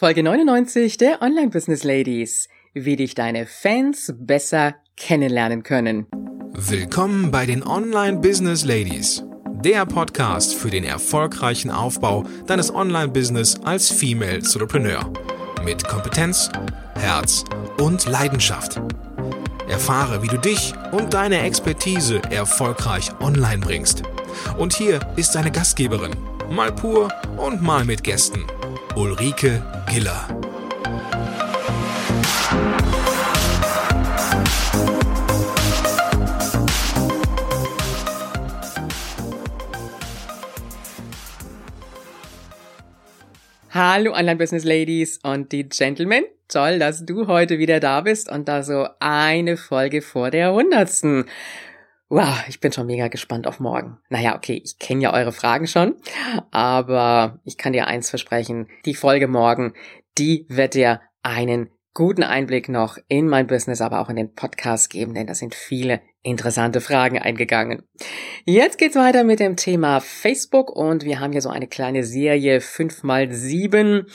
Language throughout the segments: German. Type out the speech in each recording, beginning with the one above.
Folge 99 der Online Business Ladies. Wie dich deine Fans besser kennenlernen können. Willkommen bei den Online Business Ladies. Der Podcast für den erfolgreichen Aufbau deines Online-Business als Female Entrepreneur. Mit Kompetenz, Herz und Leidenschaft. Erfahre, wie du dich und deine Expertise erfolgreich online bringst. Und hier ist deine Gastgeberin, mal pur und mal mit Gästen, Ulrike Giller. Hallo Online-Business Ladies und die Gentlemen. Toll, dass du heute wieder da bist und da so eine Folge vor der hundertsten. Wow, ich bin schon mega gespannt auf morgen. Naja, okay, ich kenne ja eure Fragen schon, aber ich kann dir eins versprechen. Die Folge morgen, die wird dir einen guten Einblick noch in mein Business, aber auch in den Podcast geben, denn da sind viele interessante Fragen eingegangen. Jetzt geht's weiter mit dem Thema Facebook und wir haben hier so eine kleine Serie 5x7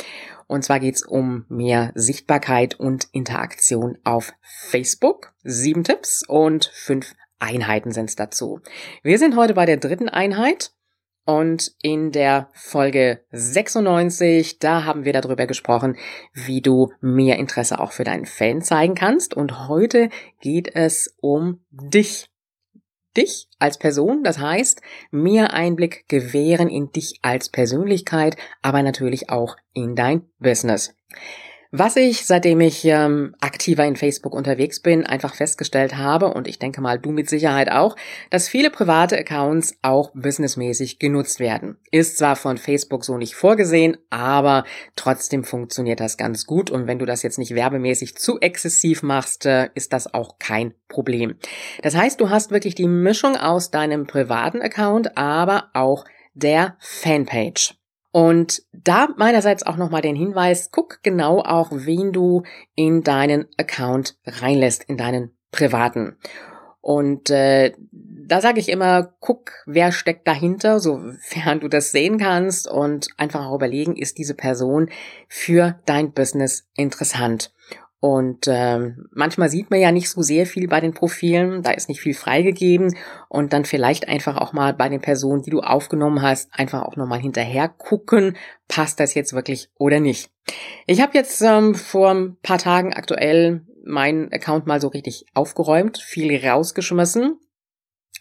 und zwar geht's um mehr Sichtbarkeit und Interaktion auf Facebook. Sieben Tipps und fünf Einheiten sind es dazu. Wir sind heute bei der dritten Einheit und in der Folge 96, da haben wir darüber gesprochen, wie du mehr Interesse auch für deinen Fan zeigen kannst. Und heute geht es um dich. Dich als Person, das heißt, mehr Einblick gewähren in dich als Persönlichkeit, aber natürlich auch in dein Business. Was ich, seitdem ich ähm, aktiver in Facebook unterwegs bin, einfach festgestellt habe, und ich denke mal du mit Sicherheit auch, dass viele private Accounts auch businessmäßig genutzt werden. Ist zwar von Facebook so nicht vorgesehen, aber trotzdem funktioniert das ganz gut. Und wenn du das jetzt nicht werbemäßig zu exzessiv machst, äh, ist das auch kein Problem. Das heißt, du hast wirklich die Mischung aus deinem privaten Account, aber auch der Fanpage. Und da meinerseits auch nochmal den Hinweis, guck genau auch, wen du in deinen Account reinlässt, in deinen privaten. Und äh, da sage ich immer, guck, wer steckt dahinter, sofern du das sehen kannst und einfach auch überlegen, ist diese Person für dein Business interessant. Und ähm, manchmal sieht man ja nicht so sehr viel bei den Profilen, da ist nicht viel freigegeben und dann vielleicht einfach auch mal bei den Personen, die du aufgenommen hast, einfach auch nochmal hinterher gucken, passt das jetzt wirklich oder nicht. Ich habe jetzt ähm, vor ein paar Tagen aktuell meinen Account mal so richtig aufgeräumt, viel rausgeschmissen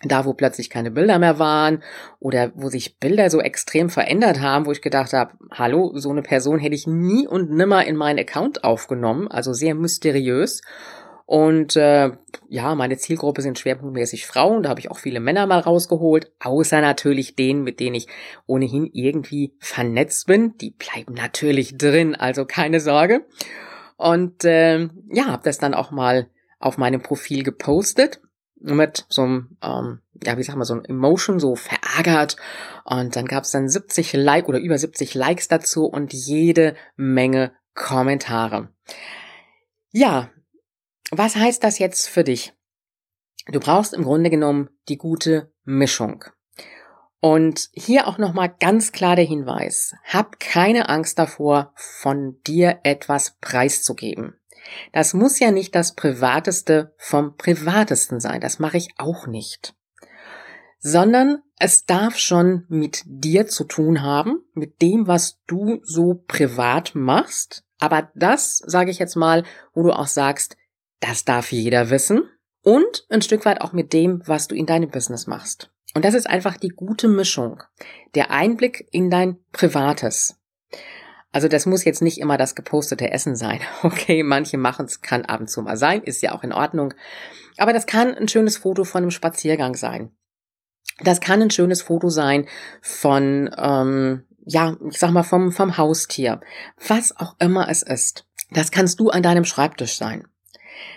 da wo plötzlich keine Bilder mehr waren oder wo sich Bilder so extrem verändert haben, wo ich gedacht habe, hallo, so eine Person hätte ich nie und nimmer in meinen Account aufgenommen, also sehr mysteriös. Und äh, ja, meine Zielgruppe sind schwerpunktmäßig Frauen, da habe ich auch viele Männer mal rausgeholt, außer natürlich denen, mit denen ich ohnehin irgendwie vernetzt bin. Die bleiben natürlich drin, also keine Sorge. Und äh, ja, habe das dann auch mal auf meinem Profil gepostet mit so einem, ähm, ja, wie sag mal, so ein Emotion, so verärgert. Und dann gab's dann 70 Like oder über 70 Likes dazu und jede Menge Kommentare. Ja, was heißt das jetzt für dich? Du brauchst im Grunde genommen die gute Mischung. Und hier auch nochmal ganz klar der Hinweis. Hab keine Angst davor, von dir etwas preiszugeben. Das muss ja nicht das Privateste vom Privatesten sein, das mache ich auch nicht. Sondern es darf schon mit dir zu tun haben, mit dem, was du so privat machst. Aber das, sage ich jetzt mal, wo du auch sagst, das darf jeder wissen. Und ein Stück weit auch mit dem, was du in deinem Business machst. Und das ist einfach die gute Mischung. Der Einblick in dein Privates. Also das muss jetzt nicht immer das gepostete Essen sein. Okay, manche machen es, kann ab und zu mal sein, ist ja auch in Ordnung. Aber das kann ein schönes Foto von einem Spaziergang sein. Das kann ein schönes Foto sein von, ähm, ja, ich sag mal, vom, vom Haustier. Was auch immer es ist. Das kannst du an deinem Schreibtisch sein.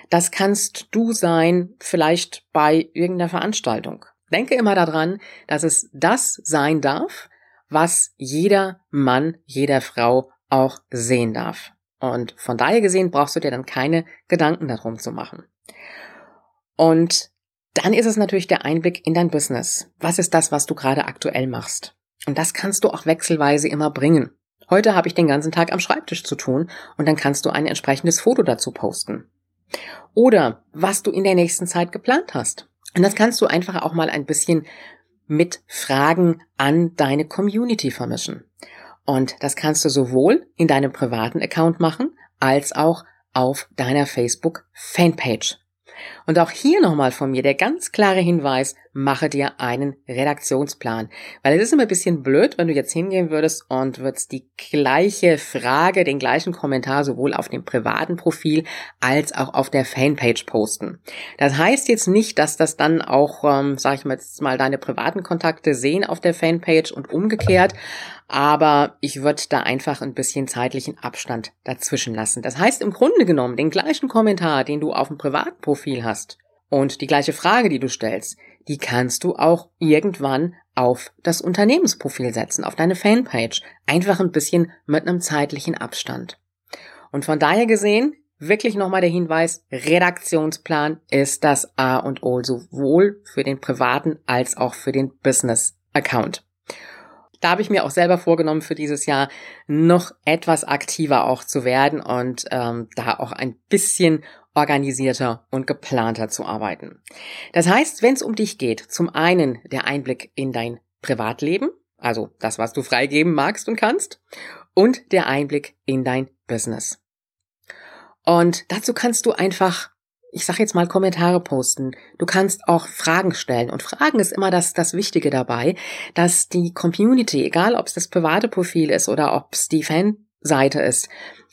Das kannst du sein, vielleicht bei irgendeiner Veranstaltung. Denke immer daran, dass es das sein darf, was jeder Mann, jeder Frau auch sehen darf. Und von daher gesehen brauchst du dir dann keine Gedanken darum zu machen. Und dann ist es natürlich der Einblick in dein Business. Was ist das, was du gerade aktuell machst? Und das kannst du auch wechselweise immer bringen. Heute habe ich den ganzen Tag am Schreibtisch zu tun und dann kannst du ein entsprechendes Foto dazu posten. Oder was du in der nächsten Zeit geplant hast. Und das kannst du einfach auch mal ein bisschen mit Fragen an deine Community vermischen. Und das kannst du sowohl in deinem privaten Account machen, als auch auf deiner Facebook Fanpage. Und auch hier nochmal von mir der ganz klare Hinweis, mache dir einen Redaktionsplan. Weil es ist immer ein bisschen blöd, wenn du jetzt hingehen würdest und würdest die gleiche Frage, den gleichen Kommentar sowohl auf dem privaten Profil als auch auf der Fanpage posten. Das heißt jetzt nicht, dass das dann auch, ähm, sag ich mal jetzt mal, deine privaten Kontakte sehen auf der Fanpage und umgekehrt aber ich würde da einfach ein bisschen zeitlichen Abstand dazwischen lassen. Das heißt im Grunde genommen, den gleichen Kommentar, den du auf dem privaten Profil hast und die gleiche Frage, die du stellst, die kannst du auch irgendwann auf das Unternehmensprofil setzen, auf deine Fanpage. Einfach ein bisschen mit einem zeitlichen Abstand. Und von daher gesehen, wirklich nochmal der Hinweis, Redaktionsplan ist das A und O, sowohl für den privaten als auch für den Business-Account da habe ich mir auch selber vorgenommen für dieses Jahr noch etwas aktiver auch zu werden und ähm, da auch ein bisschen organisierter und geplanter zu arbeiten. Das heißt, wenn es um dich geht, zum einen der Einblick in dein Privatleben, also das, was du freigeben magst und kannst, und der Einblick in dein Business. Und dazu kannst du einfach ich sage jetzt mal Kommentare posten. Du kannst auch Fragen stellen. Und Fragen ist immer das, das Wichtige dabei, dass die Community, egal ob es das private Profil ist oder ob es die Fanseite ist,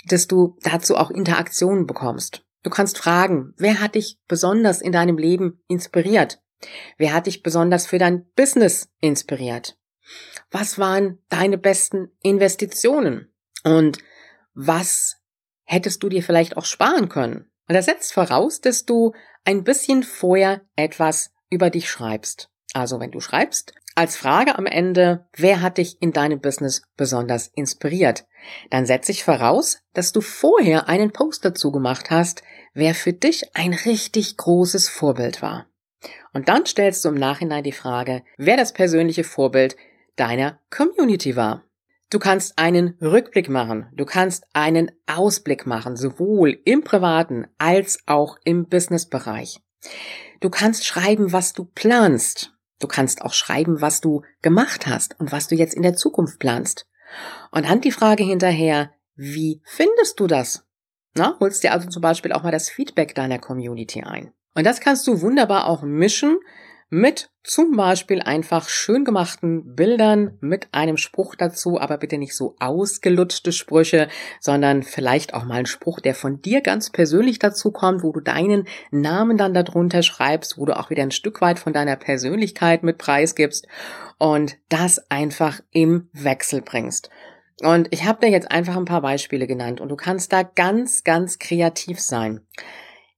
dass du dazu auch Interaktionen bekommst. Du kannst fragen, wer hat dich besonders in deinem Leben inspiriert? Wer hat dich besonders für dein Business inspiriert? Was waren deine besten Investitionen? Und was hättest du dir vielleicht auch sparen können? Und das setzt voraus, dass du ein bisschen vorher etwas über dich schreibst. Also wenn du schreibst, als Frage am Ende, wer hat dich in deinem Business besonders inspiriert? Dann setze ich voraus, dass du vorher einen Post dazu gemacht hast, wer für dich ein richtig großes Vorbild war. Und dann stellst du im Nachhinein die Frage, wer das persönliche Vorbild deiner Community war. Du kannst einen Rückblick machen, du kannst einen Ausblick machen, sowohl im privaten als auch im Businessbereich. Du kannst schreiben, was du planst. Du kannst auch schreiben, was du gemacht hast und was du jetzt in der Zukunft planst. Und dann die Frage hinterher, wie findest du das? Na, holst dir also zum Beispiel auch mal das Feedback deiner Community ein. Und das kannst du wunderbar auch mischen mit zum Beispiel einfach schön gemachten Bildern mit einem Spruch dazu, aber bitte nicht so ausgelutschte Sprüche, sondern vielleicht auch mal ein Spruch, der von dir ganz persönlich dazu kommt, wo du deinen Namen dann darunter schreibst, wo du auch wieder ein Stück weit von deiner Persönlichkeit mit preisgibst und das einfach im Wechsel bringst. Und ich habe dir jetzt einfach ein paar Beispiele genannt und du kannst da ganz, ganz kreativ sein.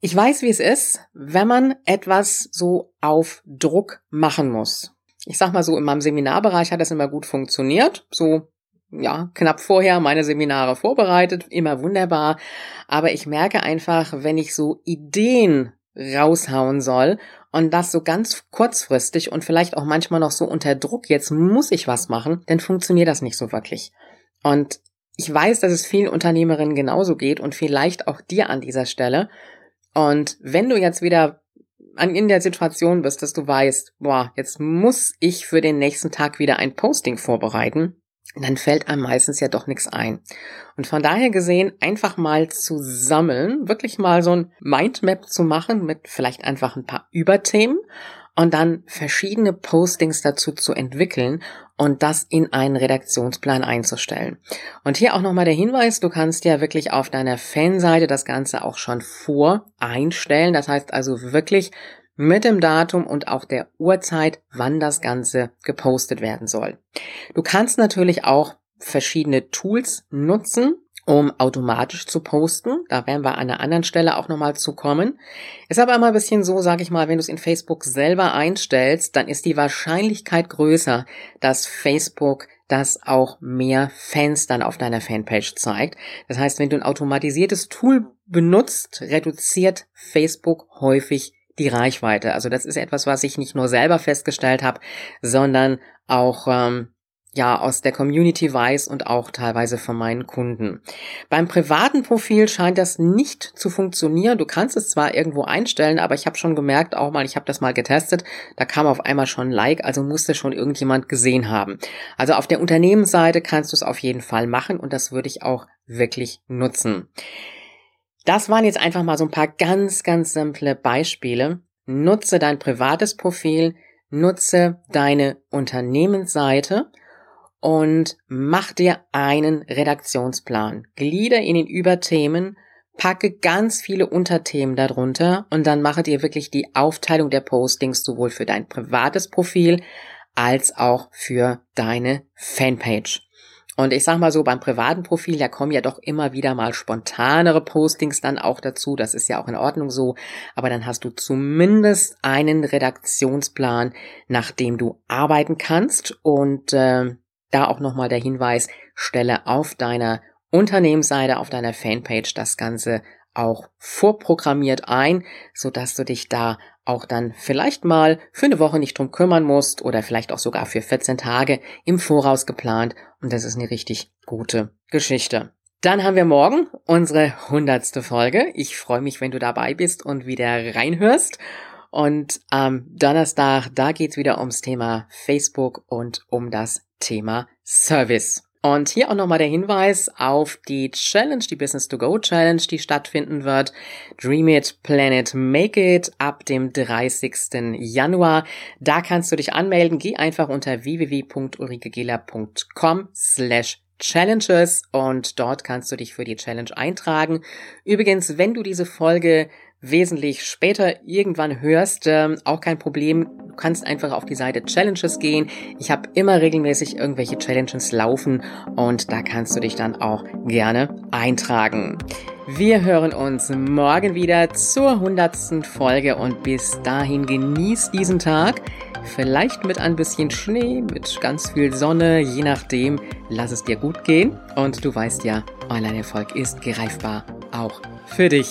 Ich weiß, wie es ist, wenn man etwas so auf Druck machen muss. Ich sag mal so, in meinem Seminarbereich hat das immer gut funktioniert. So, ja, knapp vorher meine Seminare vorbereitet, immer wunderbar. Aber ich merke einfach, wenn ich so Ideen raushauen soll und das so ganz kurzfristig und vielleicht auch manchmal noch so unter Druck, jetzt muss ich was machen, dann funktioniert das nicht so wirklich. Und ich weiß, dass es vielen Unternehmerinnen genauso geht und vielleicht auch dir an dieser Stelle. Und wenn du jetzt wieder in der Situation bist, dass du weißt, boah, jetzt muss ich für den nächsten Tag wieder ein Posting vorbereiten, dann fällt einem meistens ja doch nichts ein. Und von daher gesehen, einfach mal zu sammeln, wirklich mal so ein Mindmap zu machen mit vielleicht einfach ein paar Überthemen und dann verschiedene Postings dazu zu entwickeln und das in einen Redaktionsplan einzustellen. Und hier auch nochmal der Hinweis, du kannst ja wirklich auf deiner Fanseite das Ganze auch schon vor einstellen. Das heißt also wirklich mit dem Datum und auch der Uhrzeit, wann das Ganze gepostet werden soll. Du kannst natürlich auch verschiedene Tools nutzen, um automatisch zu posten. Da werden wir an einer anderen Stelle auch nochmal zu kommen. Ist aber immer ein bisschen so, sag ich mal, wenn du es in Facebook selber einstellst, dann ist die Wahrscheinlichkeit größer, dass Facebook das auch mehr Fans dann auf deiner Fanpage zeigt. Das heißt, wenn du ein automatisiertes Tool benutzt, reduziert Facebook häufig die Reichweite. Also das ist etwas, was ich nicht nur selber festgestellt habe, sondern auch ähm, ja aus der Community weiß und auch teilweise von meinen Kunden. Beim privaten Profil scheint das nicht zu funktionieren. Du kannst es zwar irgendwo einstellen, aber ich habe schon gemerkt, auch mal, ich habe das mal getestet, da kam auf einmal schon ein Like, also musste schon irgendjemand gesehen haben. Also auf der Unternehmensseite kannst du es auf jeden Fall machen und das würde ich auch wirklich nutzen. Das waren jetzt einfach mal so ein paar ganz, ganz simple Beispiele. Nutze dein privates Profil, nutze deine Unternehmensseite und mach dir einen Redaktionsplan. Glieder in Überthemen, packe ganz viele Unterthemen darunter und dann mache dir wirklich die Aufteilung der Postings sowohl für dein privates Profil als auch für deine Fanpage. Und ich sag mal so, beim privaten Profil, da kommen ja doch immer wieder mal spontanere Postings dann auch dazu. Das ist ja auch in Ordnung so. Aber dann hast du zumindest einen Redaktionsplan, nach dem du arbeiten kannst. Und äh, da auch nochmal der Hinweis, stelle auf deiner Unternehmensseite, auf deiner Fanpage das Ganze auch vorprogrammiert ein, so dass du dich da auch dann vielleicht mal für eine Woche nicht drum kümmern musst oder vielleicht auch sogar für 14 Tage im Voraus geplant und das ist eine richtig gute Geschichte. Dann haben wir morgen unsere hundertste Folge. Ich freue mich, wenn du dabei bist und wieder reinhörst. Und am Donnerstag, da geht's wieder ums Thema Facebook und um das Thema Service. Und hier auch nochmal der Hinweis auf die Challenge, die Business to Go Challenge, die stattfinden wird. Dream It, Plan It, Make It ab dem 30. Januar. Da kannst du dich anmelden. Geh einfach unter www.ulrikegela.com slash Challenges und dort kannst du dich für die Challenge eintragen. Übrigens, wenn du diese Folge wesentlich später irgendwann hörst, ähm, auch kein Problem. Du kannst einfach auf die Seite Challenges gehen. Ich habe immer regelmäßig irgendwelche Challenges laufen und da kannst du dich dann auch gerne eintragen. Wir hören uns morgen wieder zur hundertsten Folge und bis dahin genieß diesen Tag. Vielleicht mit ein bisschen Schnee, mit ganz viel Sonne, je nachdem, lass es dir gut gehen. Und du weißt ja, Online-Erfolg ist greifbar, auch für dich.